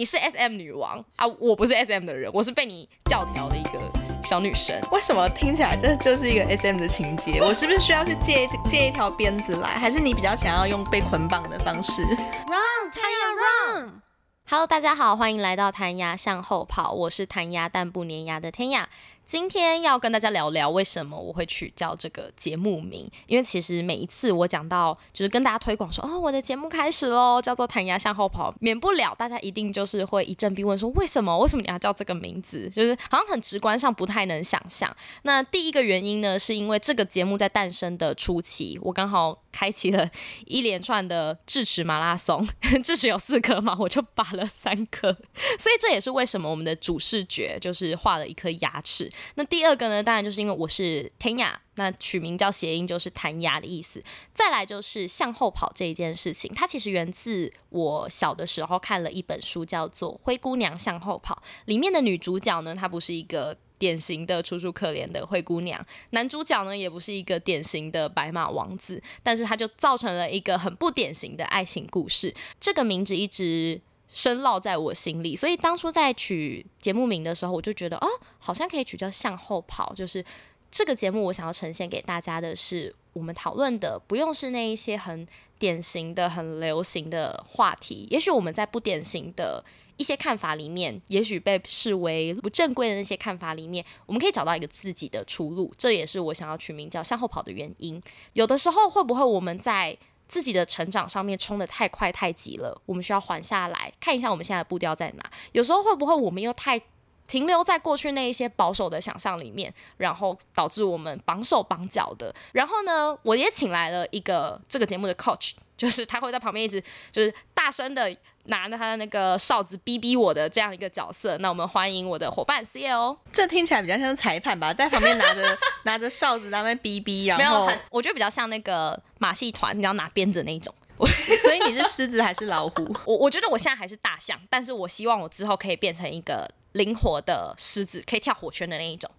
你是 S M 女王啊，我不是 S M 的人，我是被你教条的一个小女生。为什么听起来这就是一个 S M 的情节？我是不是需要去借借一条鞭子来，还是你比较想要用被捆绑的方式？Run，弹牙 Run！Hello，大家好，欢迎来到弹牙向后跑，我是弹牙但不粘牙的天雅。今天要跟大家聊聊为什么我会取叫这个节目名，因为其实每一次我讲到就是跟大家推广说哦我的节目开始喽，叫做弹牙向后跑，免不了大家一定就是会一阵逼问说为什么为什么你要叫这个名字，就是好像很直观上不太能想象。那第一个原因呢，是因为这个节目在诞生的初期，我刚好开启了一连串的智齿马拉松，智齿有四颗嘛，我就拔了三颗，所以这也是为什么我们的主视觉就是画了一颗牙齿。那第二个呢，当然就是因为我是天雅，那取名叫谐音就是弹牙的意思。再来就是向后跑这一件事情，它其实源自我小的时候看了一本书，叫做《灰姑娘向后跑》。里面的女主角呢，她不是一个典型的楚楚可怜的灰姑娘，男主角呢也不是一个典型的白马王子，但是他就造成了一个很不典型的爱情故事。这个名字一直。深烙在我心里，所以当初在取节目名的时候，我就觉得哦，好像可以取叫向后跑。就是这个节目，我想要呈现给大家的是，我们讨论的不用是那一些很典型的、很流行的话题。也许我们在不典型的一些看法里面，也许被视为不正规的那些看法里面，我们可以找到一个自己的出路。这也是我想要取名叫向后跑的原因。有的时候，会不会我们在自己的成长上面冲的太快太急了，我们需要缓下来看一下我们现在的步调在哪。有时候会不会我们又太停留在过去那一些保守的想象里面，然后导致我们绑手绑脚的。然后呢，我也请来了一个这个节目的 coach。就是他会在旁边一直就是大声的拿着他的那个哨子逼逼我的这样一个角色。那我们欢迎我的伙伴 C L。这听起来比较像裁判吧，在旁边拿着 拿着哨子在那边逼逼，然后我觉得比较像那个马戏团，你要拿鞭子那一种。所以你是狮子还是老虎？我我觉得我现在还是大象，但是我希望我之后可以变成一个灵活的狮子，可以跳火圈的那一种。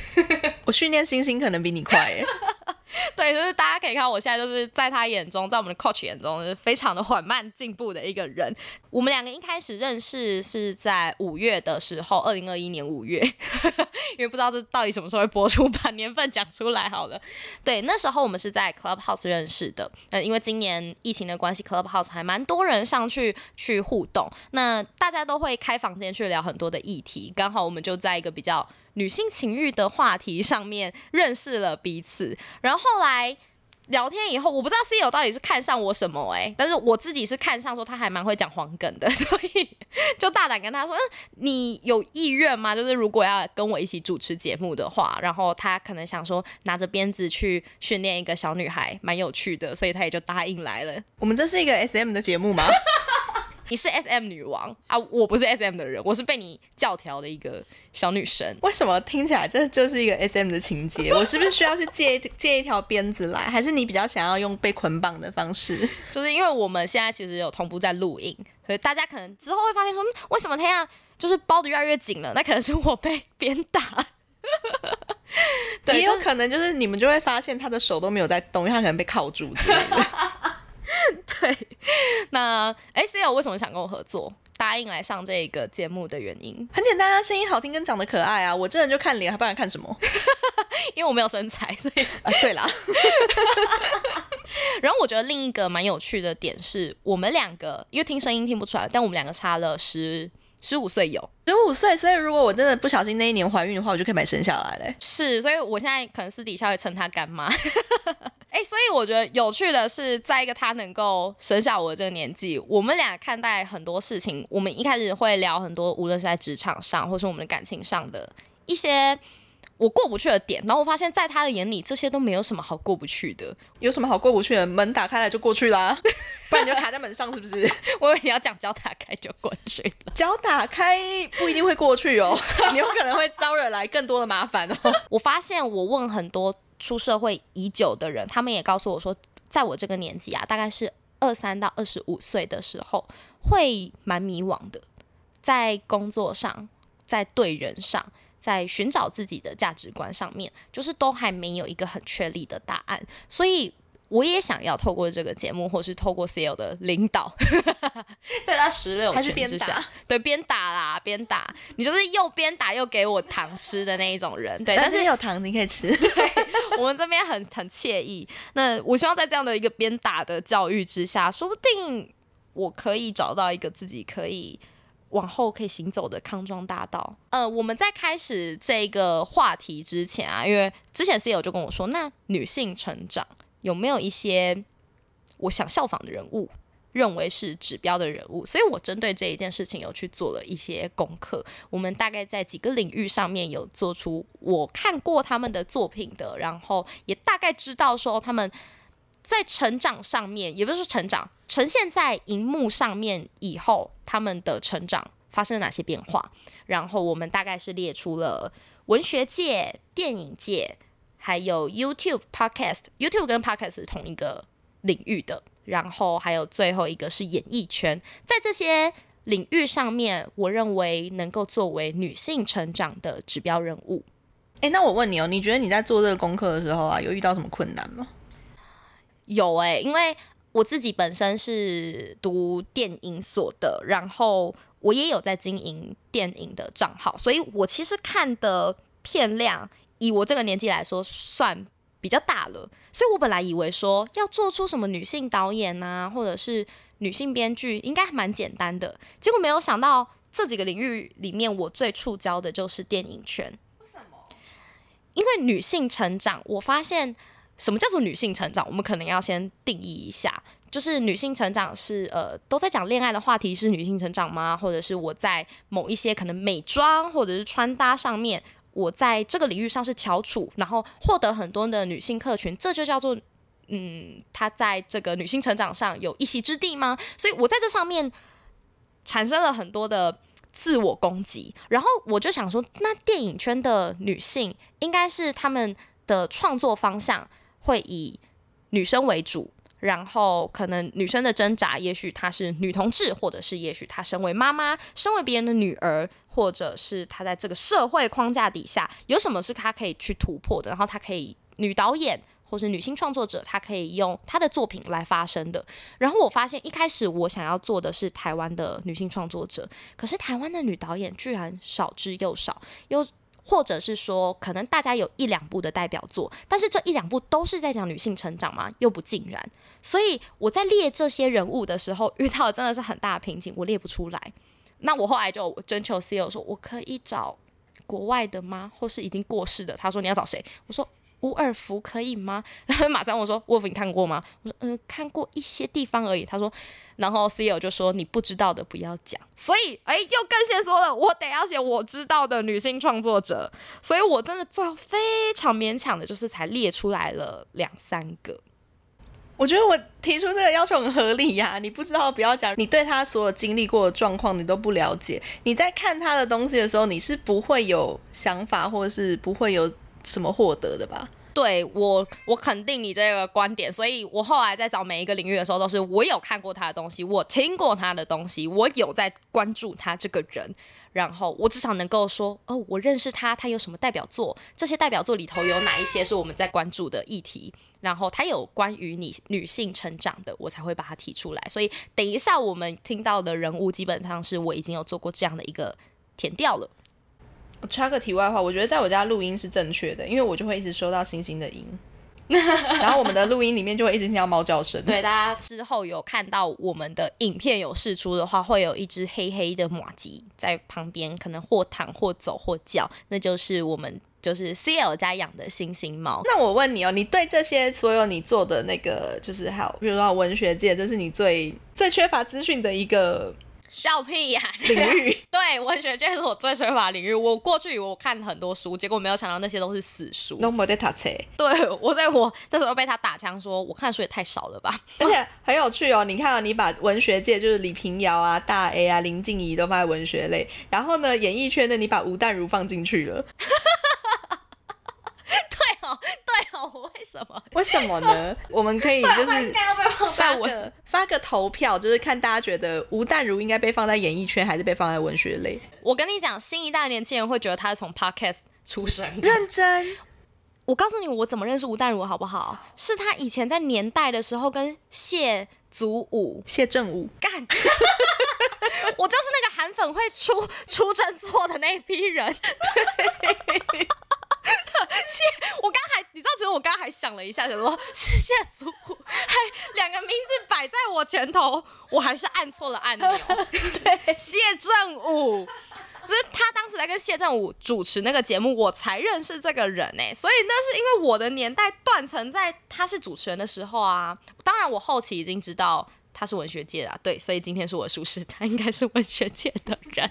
我训练猩猩可能比你快耶。对，就是大家可以看，我现在就是在他眼中，在我们的 coach 眼中，是非常的缓慢进步的一个人。我们两个一开始认识是在五月的时候，二零二一年五月，因为不知道这到底什么时候会播出，把年份讲出来好了。对，那时候我们是在 Clubhouse 认识的。那，因为今年疫情的关系，Clubhouse 还蛮多人上去去互动，那大家都会开房间去聊很多的议题。刚好我们就在一个比较。女性情欲的话题上面认识了彼此，然后后来聊天以后，我不知道 C 友到底是看上我什么哎，但是我自己是看上说他还蛮会讲黄梗的，所以就大胆跟他说，嗯，你有意愿吗？就是如果要跟我一起主持节目的话，然后他可能想说拿着鞭子去训练一个小女孩，蛮有趣的，所以他也就答应来了。我们这是一个 SM 的节目吗？你是 S M 女王啊，我不是 S M 的人，我是被你教条的一个小女生。为什么听起来这就是一个 S M 的情节？我是不是需要去借借一条鞭子来，还是你比较想要用被捆绑的方式？就是因为我们现在其实有同步在录音，所以大家可能之后会发现说，为什么天啊就是包的越来越紧了？那可能是我被鞭打。也有可能就是你们就会发现他的手都没有在动，因为他可能被铐住之类的。对，那 C L 为什么想跟我合作，答应来上这个节目的原因很简单啊，声音好听跟长得可爱啊。我这人就看脸，还不然看什么？因为我没有身材，所以啊，对啦。然后我觉得另一个蛮有趣的点是，我们两个因为听声音听不出来，但我们两个差了十。十五岁有十五岁，所以如果我真的不小心那一年怀孕的话，我就可以买生下来嘞。是，所以我现在可能私底下会称她干妈。哎，所以我觉得有趣的是，在一个她能够生下我的这个年纪，我们俩看待很多事情，我们一开始会聊很多，无论是在职场上，或是我们的感情上的一些。我过不去的点，然后我发现，在他的眼里，这些都没有什么好过不去的。有什么好过不去的？门打开来就过去啦，不然你就卡在门上，是不是？我以为你要讲脚打开就过去了。脚打开不一定会过去哦，你有可能会招惹来更多的麻烦哦。我发现，我问很多出社会已久的人，他们也告诉我说，在我这个年纪啊，大概是二三到二十五岁的时候，会蛮迷惘的，在工作上，在对人上。在寻找自己的价值观上面，就是都还没有一个很确立的答案，所以我也想要透过这个节目，或是透过 CEO 的领导，在他十六还是拳之下对，边打啦，边打，你就是又边打又给我糖吃的那一种人，对，但是有糖你可以吃。对我们这边很很惬意。那我希望在这样的一个边打的教育之下，说不定我可以找到一个自己可以往后可以行走的康庄大道。呃，我们在开始这个话题之前啊，因为之前 CEO 就跟我说，那女性成长有没有一些我想效仿的人物？认为是指标的人物，所以我针对这一件事情有去做了一些功课。我们大概在几个领域上面有做出我看过他们的作品的，然后也大概知道说他们在成长上面，也不是说成长，呈现在荧幕上面以后，他们的成长发生了哪些变化。然后我们大概是列出了文学界、电影界，还有 YouTube、Podcast。YouTube 跟 Podcast 是同一个领域的。然后还有最后一个是演艺圈，在这些领域上面，我认为能够作为女性成长的指标人物。哎、那我问你哦，你觉得你在做这个功课的时候啊，有遇到什么困难吗？有诶、因为我自己本身是读电影所的，然后我也有在经营电影的账号，所以我其实看的片量，以我这个年纪来说，算比较大了。所以我本来以为说要做出什么女性导演啊，或者是女性编剧，应该蛮简单的。结果没有想到这几个领域里面，我最触礁的就是电影圈。为什么？因为女性成长，我发现。什么叫做女性成长？我们可能要先定义一下，就是女性成长是呃都在讲恋爱的话题是女性成长吗？或者是我在某一些可能美妆或者是穿搭上面，我在这个领域上是翘楚，然后获得很多的女性客群，这就叫做嗯，她在这个女性成长上有一席之地吗？所以我在这上面产生了很多的自我攻击，然后我就想说，那电影圈的女性应该是她们的创作方向。会以女生为主，然后可能女生的挣扎，也许她是女同志，或者是也许她身为妈妈，身为别人的女儿，或者是她在这个社会框架底下有什么是她可以去突破的，然后她可以女导演或是女性创作者，她可以用她的作品来发声的。然后我发现一开始我想要做的是台湾的女性创作者，可是台湾的女导演居然少之又少，又。或者是说，可能大家有一两部的代表作，但是这一两部都是在讲女性成长吗？又不尽然。所以我在列这些人物的时候，遇到真的是很大的瓶颈，我列不出来。那我后来就征求 CEO 说，我可以找国外的吗？或是已经过世的？他说你要找谁？我说伍尔夫可以吗？然 后马上我说伍尔夫你看过吗？我说嗯、看过一些地方而已。他说。然后 CEO 就说：“你不知道的不要讲。”所以，哎，又更先说了，我得要写我知道的女性创作者。所以我真的最后非常勉强的，就是才列出来了两三个。我觉得我提出这个要求很合理呀、你不知道不要讲，你对他所有经历过的状况你都不了解。你在看他的东西的时候，你是不会有想法，或者是不会有什么获得的吧？对我，我肯定你这个观点，所以我后来在找每一个领域的时候，都是我有看过他的东西，我听过他的东西，我有在关注他这个人，然后我至少能够说，哦，我认识他，他有什么代表作，这些代表作里头有哪一些是我们在关注的议题，然后他有关于你女性成长的，我才会把它提出来。所以等一下我们听到的人物，基本上是我已经有做过这样的一个填掉了。我插个题外话，我觉得在我家录音是正确的，因为我就会一直收到星星的音，然后我们的录音里面就会一直听到猫叫声。对，大家之后有看到我们的影片有试出的话，会有一只黑黑的马吉在旁边，可能或躺或走或叫，那就是我们就是 CL 家养的星星猫。那我问你哦，你对这些所有你做的那个，就是还有比如说文学界，这是你最最缺乏资讯的一个。笑屁呀、啊！领域 对文学界是我最缺乏领域。我过去我看很多书，结果没有想到那些都是死书。No more data 对我在我那时候被他打枪说，我看书也太少了吧。而且很有趣哦，你看啊，你把文学界就是李平遥啊、大 A 啊、林静怡都放在文学类，然后呢，演艺圈呢，你把吴淡如放进去了。对我为什么？为什么呢？我们可以就是发个发个投票，就是看大家觉得吴淡如应该被放在演艺圈，还是被放在文学类？我跟你讲，新一代年轻人会觉得他是从 podcast 出生的。认真，我告诉你，我怎么认识吴淡如好不好？是他以前在年代的时候跟谢祖武、谢正武干，我就是那个韩粉会出出振作的那一批人。谢，我刚还你知道，其实我刚还想了一下，想说是谢祖武，还两个名字摆在我前头，我还是按错了按钮。对，谢正武。就是他当时在跟谢正武主持那个节目，我才认识这个人呢。所以那是因为我的年代断层在他是主持人的时候啊。当然，我后期已经知道他是文学界的，对，所以今天是我舒适他应该是文学界的人。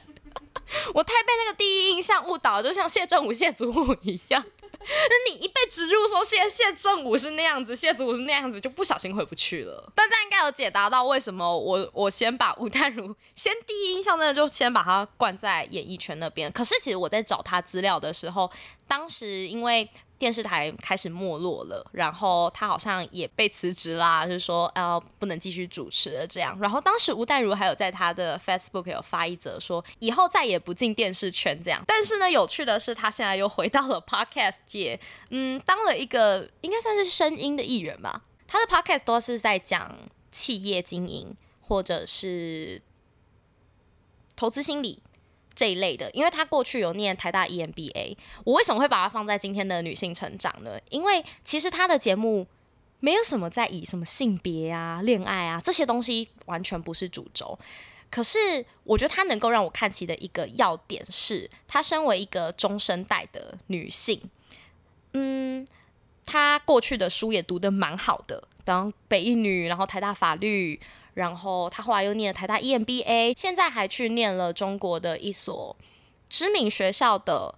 我太被那个第一印象误导，就像谢振武、谢祖武一样。那你一被植入说谢谢正武是那样子，谢祖武是那样子，就不小心回不去了。大家应该有解答到为什么我我先把吴淡如先第一印象真的就先把他灌在演艺圈那边。可是其实我在找他资料的时候，当时因为。电视台开始没落了，然后他好像也被辞职啦，就是说呃不能继续主持了这样。然后当时吴淡如还有在他的 Facebook 有发一则说以后再也不进电视圈这样。但是呢，有趣的是他现在又回到了 Podcast 界，嗯，当了一个应该算是声音的艺人吧。他的 Podcast 都是在讲企业经营或者是投资心理。这一类的，因为他过去有念台大 EMBA，我为什么会把它放在今天的女性成长呢？因为其实他的节目没有什么在以什么性别啊、恋爱啊这些东西完全不是主轴，可是我觉得他能够让我看起的一个要点是，她身为一个中生代的女性，嗯，她过去的书也读得蛮好的，比方北一女，然后台大法律。然后他后来又念了台大 EMBA，现在还去念了中国的一所知名学校的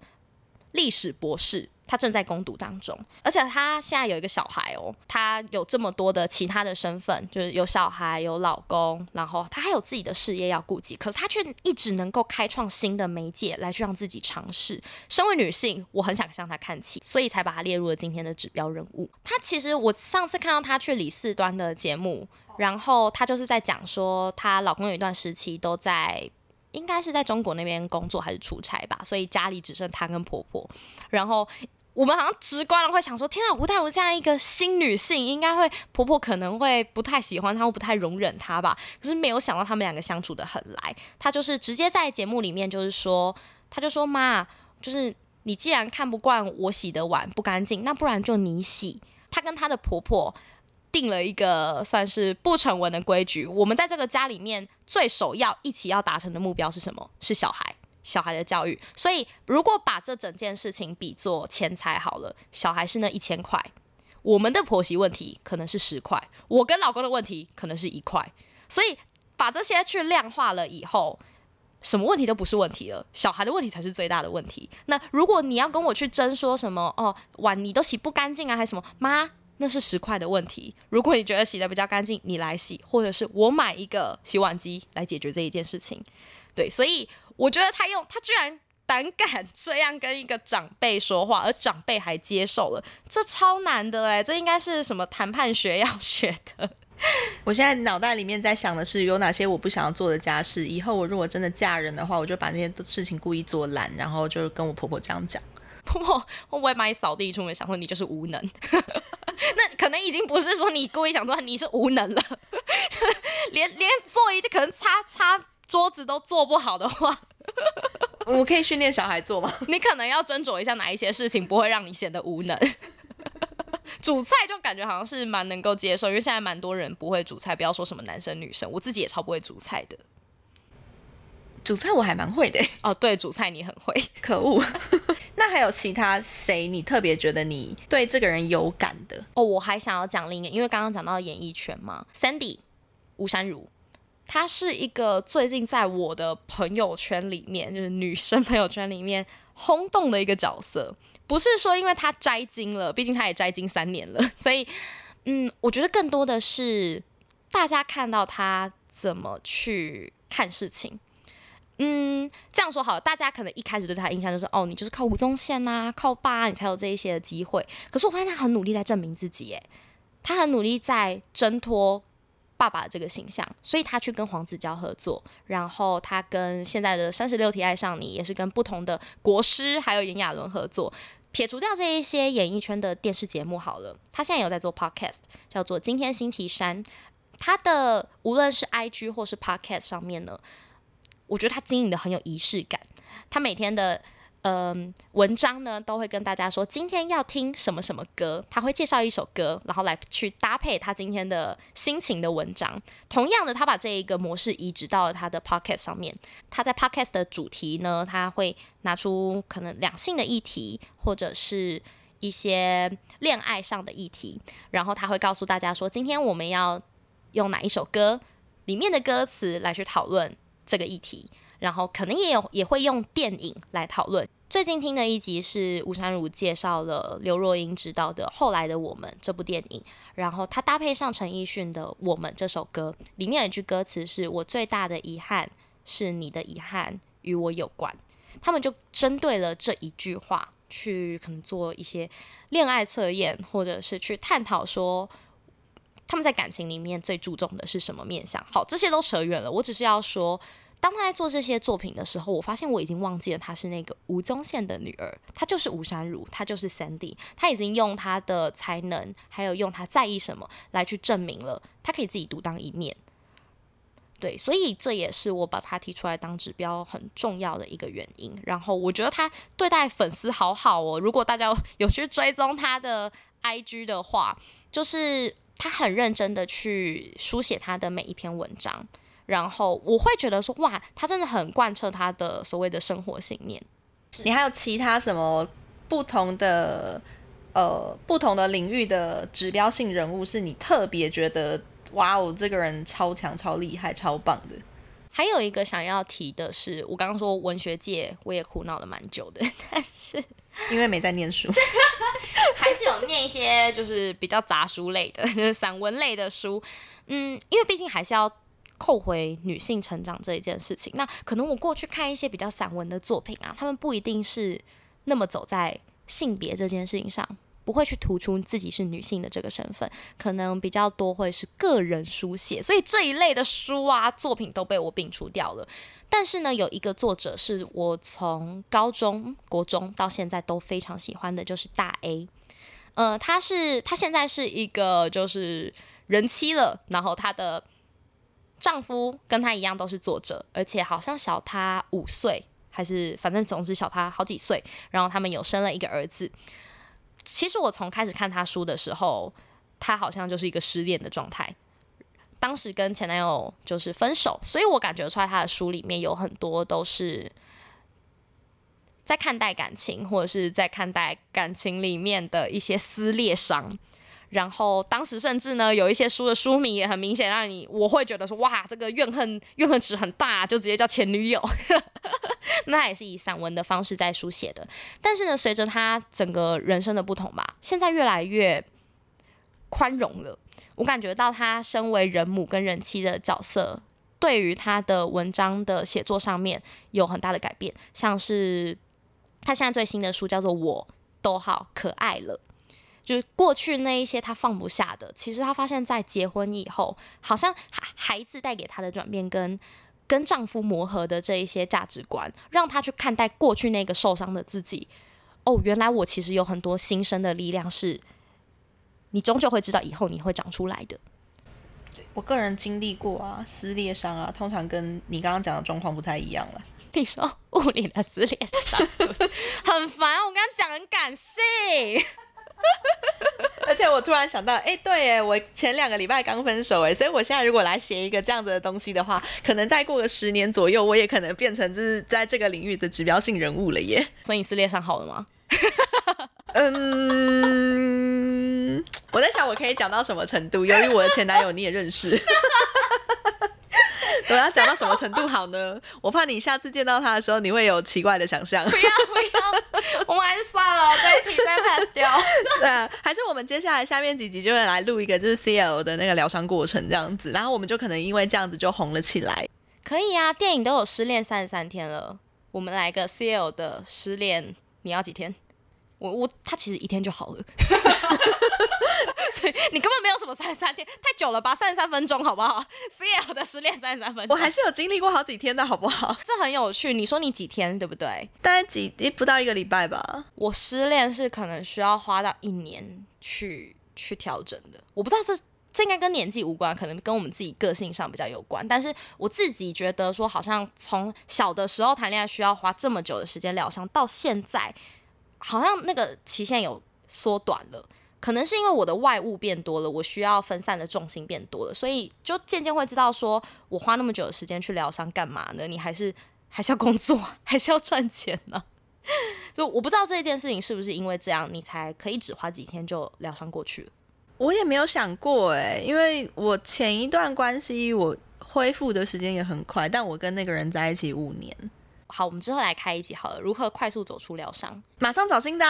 历史博士，他正在攻读当中。而且他现在有一个小孩哦，他有这么多的其他的身份，就是有小孩、有老公，然后他还有自己的事业要顾及。可是他却一直能够开创新的媒介来去让自己尝试。身为女性，我很想向他看齐，所以才把他列入了今天的指标人物。他其实我上次看到他去李四端的节目。然后她就是在讲说，她老公有一段时期都在，应该是在中国那边工作还是出差吧，所以家里只剩她跟婆婆。然后我们好像直观的会想说，天啊，吴淡如这样一个新女性，应该会婆婆可能会不太喜欢她，或不太容忍她吧。可是没有想到他们两个相处的很来。她就是直接在节目里面就是说，她就说妈，就是你既然看不惯我洗的碗不干净，那不然就你洗。她跟她的婆婆。定了一个算是不成文的规矩。我们在这个家里面最首要一起要达成的目标是什么？是小孩，小孩的教育。所以，如果把这整件事情比作钱财好了，小孩是那一千块，我们的婆媳问题可能是十块，我跟老公的问题可能是一块。所以，把这些去量化了以后，什么问题都不是问题了，小孩的问题才是最大的问题。那如果你要跟我去争说什么哦，碗你都洗不干净啊，还是什么妈？那是十块的问题。如果你觉得洗的比较干净，你来洗，或者是我买一个洗碗机来解决这一件事情。对，所以我觉得他用他居然胆敢这样跟一个长辈说话，而长辈还接受了，这超难的哎，这应该是什么谈判学要学的。我现在脑袋里面在想的是有哪些我不想要做的家事，以后我如果真的嫁人的话，我就把那些事情故意做烂，然后就是跟我婆婆这样讲。会不会把你扫地出门？想说你就是无能，那可能已经不是说你故意想做，你是无能了。连连做一就可能擦擦桌子都做不好的话，我可以训练小孩做吗？你可能要斟酌一下哪一些事情不会让你显得无能。煮菜就感觉好像是蛮能够接受，因为现在蛮多人不会煮菜，不要说什么男生女生，我自己也超不会煮菜的。煮菜我还蛮会的哦，对，煮菜你很会，可恶。那还有其他谁你特别觉得你对这个人有感的？哦，我还想要讲另一个，因为刚刚讲到演艺圈嘛，Sandy 吴珊如，她是一个最近在我的朋友圈里面，就是女生朋友圈里面轰动的一个角色。不是说因为她摘金了，毕竟她也摘金三年了，所以嗯，我觉得更多的是大家看到她怎么去看事情。嗯，这样说好了，大家可能一开始对他的印象就是，哦，你就是靠吴宗宪呐，靠爸，你才有这一些的机会。可是我发现他很努力在证明自己，诶，他很努力在挣脱爸爸的这个形象，所以他去跟黄子佼合作，然后他跟现在的三十六题爱上你，也是跟不同的国师还有炎亚纶合作。撇除掉这一些演艺圈的电视节目好了，他现在有在做 podcast，叫做《今天星期三》。他的无论是 IG 或是 podcast 上面呢，我觉得他经营的很有仪式感。他每天的嗯文章呢，都会跟大家说今天要听什么什么歌，他会介绍一首歌，然后来去搭配他今天的心情的文章。同样的，他把这一个模式移植到了他的 podcast 上面。他在 podcast 的主题呢，他会拿出可能两性的议题，或者是一些恋爱上的议题，然后他会告诉大家说，今天我们要。用哪一首歌里面的歌词来去讨论这个议题，然后可能也有也会用电影来讨论。最近听的一集是吴珊如介绍了刘若英执导的《后来的我们》这部电影，然后他搭配上陈奕迅的《我们》这首歌，里面有一句歌词是我最大的遗憾是你的遗憾与我有关。他们就针对了这一句话去可能做一些恋爱测验，或者是去探讨说。他们在感情里面最注重的是什么面相？好，这些都扯远了。我只是要说，当他在做这些作品的时候，我发现我已经忘记了他是那个吴宗宪的女儿，她就是吴珊如，她就是 Sandy。他已经用他的才能，还有用他在意什么来去证明了他可以自己独当一面。对，所以这也是我把他提出来当指标很重要的一个原因。然后我觉得他对待粉丝好好哦。如果大家 有去追踪他的 IG 的话，就是。他很认真的去书写他的每一篇文章，然后我会觉得说，哇，他真的很贯彻他的所谓的生活信念。你还有其他什么不同的呃不同的领域的指标性人物，是你特别觉得哇哦，这个人超强、超厉害、超棒的？还有一个想要提的是，我刚刚说文学界我也苦恼了蛮久的，但是 因为没在念书，还是有念一些就是比较杂书类的，就是散文类的书。嗯，因为毕竟还是要扣回女性成长这一件事情。那可能我过去看一些比较散文的作品啊，他们不一定是那么走在性别这件事情上。不会去突出自己是女性的这个身份，可能比较多会是个人书写，所以这一类的书啊作品都被我摒除掉了。但是呢，有一个作者是我从高中国中到现在都非常喜欢的，就是大 A。呃，他是他现在是一个就是人妻了，然后他的丈夫跟她一样都是作者，而且好像小她五岁，还是反正总之小她好几岁。然后他们有生了一个儿子。其实我从开始看他书的时候，他好像就是一个失恋的状态。当时跟前男友就是分手，所以我感觉出来他的书里面有很多都是在看待感情，或者是在看待感情里面的一些撕裂伤。然后当时甚至呢，有一些书的书名也很明显，让你我会觉得说，哇，这个怨恨怨恨值很大，就直接叫前女友。那也是以散文的方式在书写的，但是呢，随着他整个人生的不同吧，现在越来越宽容了。我感觉到他身为人母跟人妻的角色，对于他的文章的写作上面有很大的改变，像是他现在最新的书叫做《我都好可爱了》。就是过去那一些他放不下的，其实他发现，在结婚以后，好像孩孩子带给他的转变，跟跟丈夫磨合的这一些价值观，让他去看待过去那个受伤的自己。哦，原来我其实有很多新生的力量，是你终究会知道，以后你会长出来的。我个人经历过啊，撕裂伤啊，通常跟你刚刚讲的状况不太一样了。你说物理的撕裂伤是不是 很烦？我刚刚讲很感性。而且我突然想到，哎，对，哎，我前两个礼拜刚分手，哎，所以我现在如果来写一个这样子的东西的话，可能再过个十年左右，我也可能变成就是在这个领域的指标性人物了耶。所以你撕裂上好了吗？嗯，我在想我可以讲到什么程度？由于我的前男友你也认识。我要讲到什么程度好呢？我怕你下次见到他的时候，你会有奇怪的想象。不要不要，我们还是算了，这一题再 pass 掉。对啊，还是我们接下来下面几集就会来录一个，就是 CL 的那个疗伤过程这样子，然后我们就可能因为这样子就红了起来。可以啊，电影都有失恋三十三天了，我们来个 CL 的失恋，你要几天？我我他其实一天就好了。你根本没有什么三十三天，太久了吧？三十三分钟好不好？CL 的失恋三十三分钟，我还是有经历过好几天的好不好？这很有趣。你说你几天对不对？大概几不到一个礼拜吧。我失恋是可能需要花到一年去去调整的。我不知道这这应该跟年纪无关，可能跟我们自己个性上比较有关。但是我自己觉得说，好像从小的时候谈恋爱需要花这么久的时间疗伤，到现在好像那个期限有缩短了。可能是因为我的外物变多了，我需要分散的重心变多了，所以就渐渐会知道，说我花那么久的时间去疗伤干嘛呢？你还是 还是要工作，还是要赚钱呢？就我不知道这件事情是不是因为这样，你才可以只花几天就疗伤过去。我也没有想过哎，因为我前一段关系我恢复的时间也很快，但我跟那个人在一起五年。好，我们之后来开一集好了，如何快速走出疗伤？马上找新的。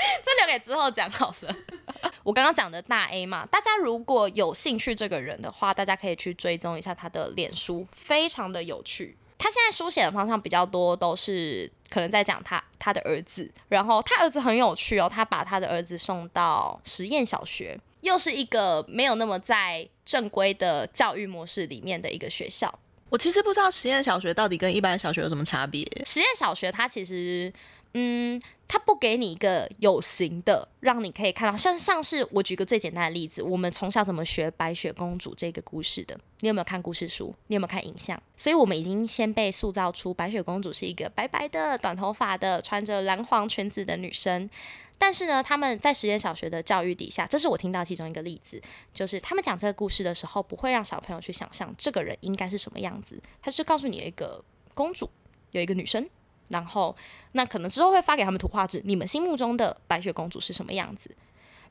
这留给之后讲好了。我刚刚讲的大 A 嘛，大家如果有兴趣这个人的话，大家可以去追踪一下他的脸书，非常的有趣。他现在书写的方向比较多，都是可能在讲他他的儿子。然后他儿子很有趣哦，他把他的儿子送到实验小学，又是一个没有那么在正规的教育模式里面的一个学校。我其实不知道实验小学到底跟一般小学有什么差别。实验小学它其实。嗯，他不给你一个有形的，让你可以看到，像像是我举个最简单的例子，我们从小怎么学白雪公主这个故事的？你有没有看故事书？你有没有看影像？所以我们已经先被塑造出白雪公主是一个白白的、短头发的、穿着蓝黄裙子的女生。但是呢，他们在实验小学的教育底下，这是我听到其中一个例子，就是他们讲这个故事的时候，不会让小朋友去想象这个人应该是什么样子，他是告诉你有一个公主，有一个女生。然后，那可能之后会发给他们图画纸，你们心目中的白雪公主是什么样子？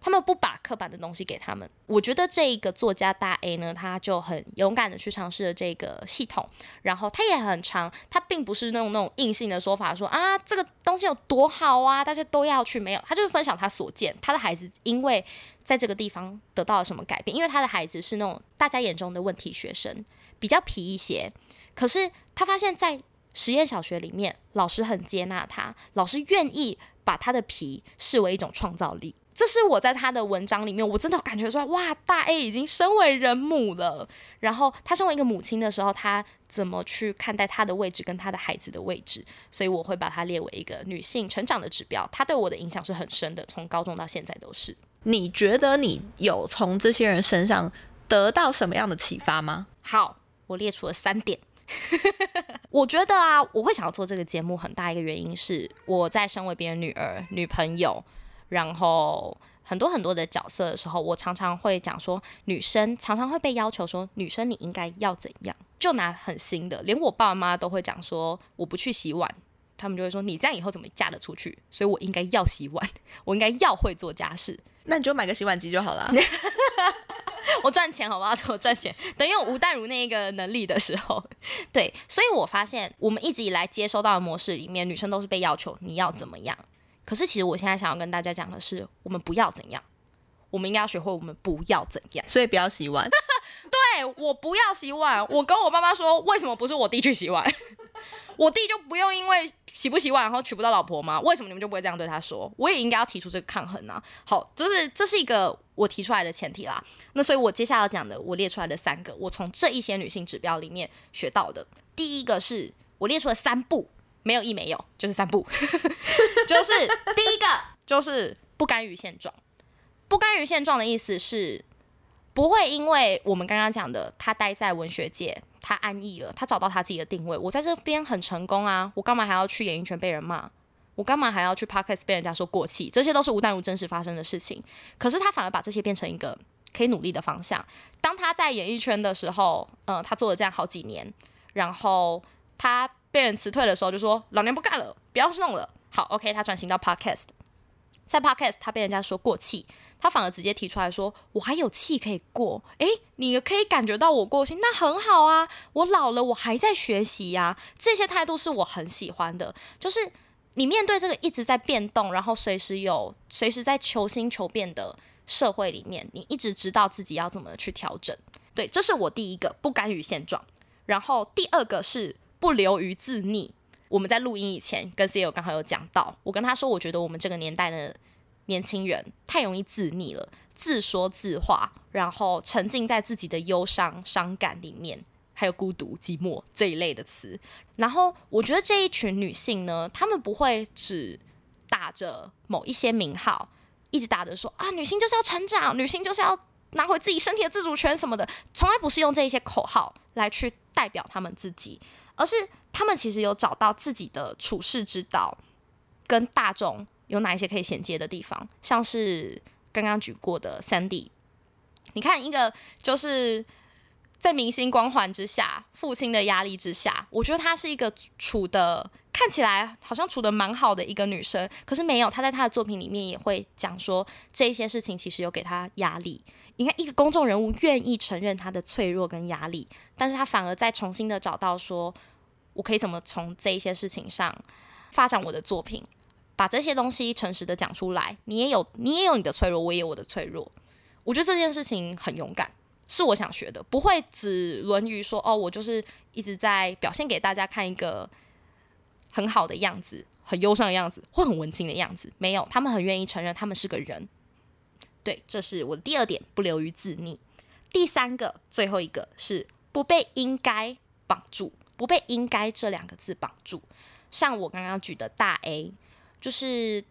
他们不把刻板的东西给他们。我觉得这一个作家大 A 呢，他就很勇敢的去尝试了这个系统，然后他也很长，他并不是那种那种硬性的说法，说啊这个东西有多好啊，大家都要去，没有，他就是分享他所见，他的孩子因为在这个地方得到了什么改变，因为他的孩子是那种大家眼中的问题学生，比较皮一些，可是他发现，在实验小学里面，老师很接纳他，老师愿意把他的皮视为一种创造力。这是我在他的文章里面，我真的感觉说，哇，大 A 已经身为人母了。然后他身为一个母亲的时候，他怎么去看待他的位置跟他的孩子的位置？所以我会把它列为一个女性成长的指标。他对我的影响是很深的，从高中到现在都是。你觉得你有从这些人身上得到什么样的启发吗？好，我列出了三点。我觉得啊，我会想要做这个节目，很大一个原因是我在身为别人女儿、女朋友，然后很多很多的角色的时候，我常常会讲说，女生常常会被要求说，女生你应该要怎样？就拿很新的，连我爸妈都会讲说，我不去洗碗，他们就会说，你这样以后怎么嫁得出去？所以我应该要洗碗，我应该要会做家事。那你就买个洗碗机就好了。我赚钱好不好？我赚钱。等有吴淡如那一个能力的时候，对，所以我发现我们一直以来接收到的模式里面，女生都是被要求你要怎么样。可是其实我现在想要跟大家讲的是，我们不要怎样，我们应该要学会我们不要怎样。所以不要洗碗。对我不要洗碗。我跟我妈妈说，为什么不是我弟去洗碗？我弟就不用因为洗不洗碗然后娶不到老婆吗？为什么你们就不会这样对他说？我也应该要提出这个抗衡啊！好，这是这是一个我提出来的前提啦。那所以我接下来要讲的，我列出来的三个，我从这一些女性指标里面学到的，第一个是我列出了三步，没有一没有，就是三步，就是第一个就是不甘于现状。不甘于现状的意思是。不会，因为我们刚刚讲的，他待在文学界，他安逸了，他找到他自己的定位。我在这边很成功啊，我干嘛还要去演艺圈被人骂？我干嘛还要去 podcast 被人家说过气？这些都是无但无真实发生的事情。可是他反而把这些变成一个可以努力的方向。当他在演艺圈的时候，嗯，他做了这样好几年，然后他被人辞退的时候，就说老娘不干了，不要弄了。好，OK，他转型到 podcast。在 Podcast，他被人家说过气，他反而直接提出来说：“我还有气可以过。”诶，你可以感觉到我过气，那很好啊。我老了，我还在学习呀。这些态度是我很喜欢的。就是你面对这个一直在变动，然后随时有、随时在求新求变的社会里面，你一直知道自己要怎么去调整。对，这是我第一个不甘于现状。然后第二个是不流于自逆。我们在录音以前跟 CEO 刚好有讲到，我跟他说，我觉得我们这个年代的年轻人太容易自溺了，自说自话，然后沉浸在自己的忧伤、伤感里面，还有孤独、寂寞这一类的词。然后我觉得这一群女性呢，她们不会只打着某一些名号，一直打着说啊，女性就是要成长，女性就是要拿回自己身体的自主权什么的，从来不是用这一些口号来去代表她们自己，而是他们其实有找到自己的处世之道，跟大众。有哪一些可以衔接的地方？像是刚刚举过的三 D，你看一个就是在明星光环之下、父亲的压力之下，我觉得她是一个处的看起来好像处的蛮好的一个女生，可是没有。她在她的作品里面也会讲说，这一些事情其实有给她压力。你看，一个公众人物愿意承认她的脆弱跟压力，但是她反而在重新的找到说，我可以怎么从这一些事情上发展我的作品。把这些东西诚实的讲出来，你也有你也有你的脆弱，我也有我的脆弱。我觉得这件事情很勇敢，是我想学的，不会只沦于说哦，我就是一直在表现给大家看一个很好的样子，很忧伤的样子，或很文青的样子。没有，他们很愿意承认他们是个人。对，这是我的第二点，不流于自溺。第三个，最后一个是不被应该绑住，不被应该这两个字绑住。像我刚刚举的大 A。就是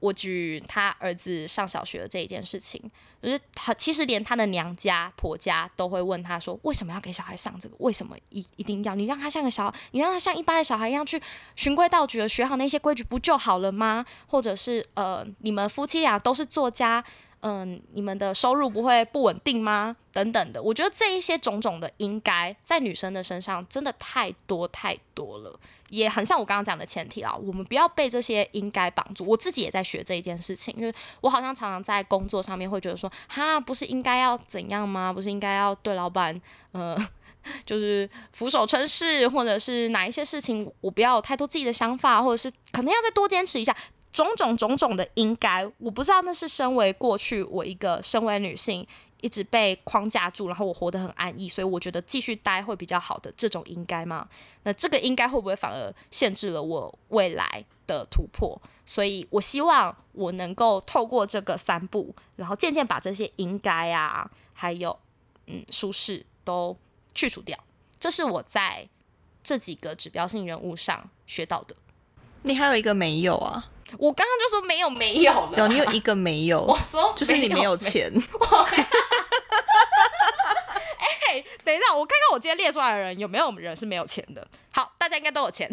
我举他儿子上小学的这一件事情，就是他其实连他的娘家婆家都会问他说，为什么要给小孩上这个？为什么一一定要你让他像个小，你让他像一般的小孩一样去循规蹈矩的学好那些规矩不就好了吗？或者是呃，你们夫妻俩都是作家，嗯，你们的收入不会不稳定吗？等等的，我觉得这一些种种的应该在女生的身上真的太多太多了。也很像我刚刚讲的前提啦，我们不要被这些应该绑住。我自己也在学这一件事情，因为我好像常常在工作上面会觉得说，哈，不是应该要怎样吗？不是应该要对老板，呃，就是俯首称是，或者是哪一些事情我不要有太多自己的想法，或者是可能要再多坚持一下，种种种种的应该，我不知道那是身为过去我一个身为女性。一直被框架住，然后我活得很安逸，所以我觉得继续待会比较好的这种应该吗？那这个应该会不会反而限制了我未来的突破？所以我希望我能够透过这个三步，然后渐渐把这些应该啊，还有嗯舒适都去除掉。这是我在这几个指标性人物上学到的。你还有一个没有啊？我刚刚就说没有没有了，有你有一个没有，我说就是你没有钱。哎，等一下，我看看我今天列出来的人有没有人是没有钱的。好，大家应该都有钱。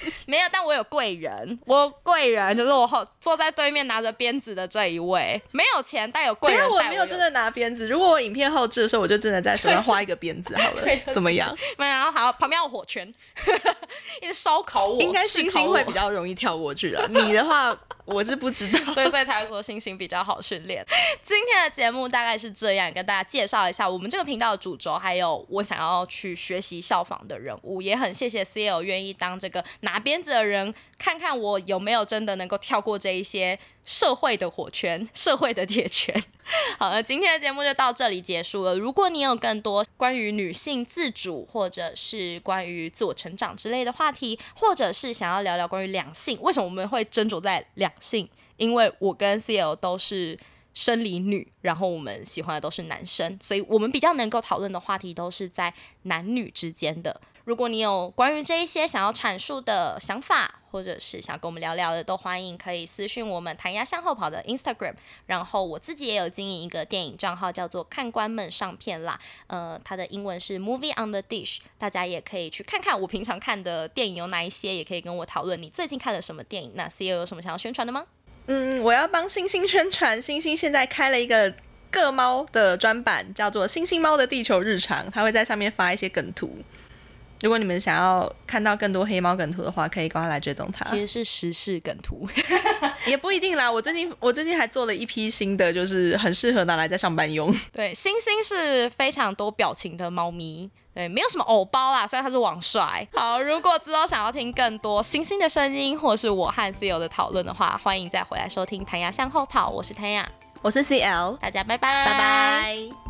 没有，但我有贵人。我贵人就是我后坐在对面拿着鞭子的这一位，没有钱但有贵人。我没有真的拿鞭子。如果我影片后置的时候，我就真的在手上画一个鞭子好了，怎么样？然后好，旁边有火圈，一直烧烤我。应该星星会比较容易跳过去的。你的话。我是不知道，对，所以才会说星星比较好训练。今天的节目大概是这样，跟大家介绍一下我们这个频道的主轴，还有我想要去学习效仿的人物。也很谢谢 C L 愿意当这个拿鞭子的人，看看我有没有真的能够跳过这一些。社会的火圈，社会的铁圈。好了，今天的节目就到这里结束了。如果你有更多关于女性自主，或者是关于自我成长之类的话题，或者是想要聊聊关于两性，为什么我们会斟酌在两性？因为我跟 C L 都是生理女，然后我们喜欢的都是男生，所以我们比较能够讨论的话题都是在男女之间的。如果你有关于这一些想要阐述的想法，或者是想跟我们聊聊的，都欢迎可以私讯我们弹压向后跑的 Instagram。然后我自己也有经营一个电影账号，叫做看官们上片啦。呃，它的英文是 Movie on the Dish，大家也可以去看看我平常看的电影有哪一些，也可以跟我讨论你最近看了什么电影。那 CEO 有什么想要宣传的吗？嗯，我要帮星星宣传，星星现在开了一个各猫的专版，叫做星星猫的地球日常，它会在上面发一些梗图。如果你们想要看到更多黑猫梗图的话，可以赶快来追踪它。其实是时事梗图，也不一定啦。我最近我最近还做了一批新的，就是很适合拿来在上班用。对，星星是非常多表情的猫咪，对，没有什么偶包啦。虽然它是网帅。好，如果之后想要听更多星星的声音，或是我和 C 友的讨论的话，欢迎再回来收听《谭牙向后跑》。我是谭牙，我是 CL，大家拜拜，拜拜。